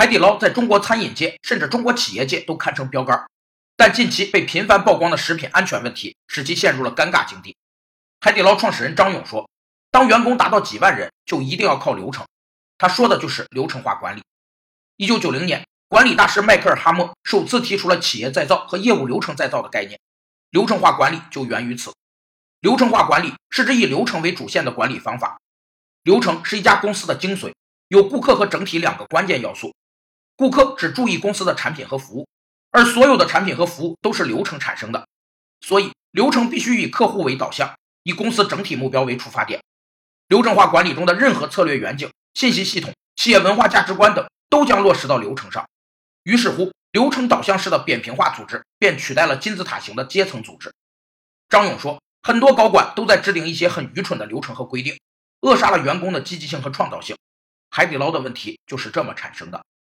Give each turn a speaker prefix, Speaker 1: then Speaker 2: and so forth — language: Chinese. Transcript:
Speaker 1: 海底捞在中国餐饮界甚至中国企业界都堪称标杆，但近期被频繁曝光的食品安全问题使其陷入了尴尬境地。海底捞创始人张勇说：“当员工达到几万人，就一定要靠流程。”他说的就是流程化管理。一九九零年，管理大师迈克尔·哈默首次提出了企业再造和业务流程再造的概念，流程化管理就源于此。流程化管理是指以流程为主线的管理方法。流程是一家公司的精髓，有顾客和整体两个关键要素。顾客只注意公司的产品和服务，而所有的产品和服务都是流程产生的，所以流程必须以客户为导向，以公司整体目标为出发点。流程化管理中的任何策略远景、信息系统、企业文化价值观等，都将落实到流程上。于是乎，流程导向式的扁平化组织便取代了金字塔型的阶层组织。张勇说，很多高管都在制定一些很愚蠢的流程和规定，扼杀了员工的积极性和创造性。海底捞的问题就是这么产生的。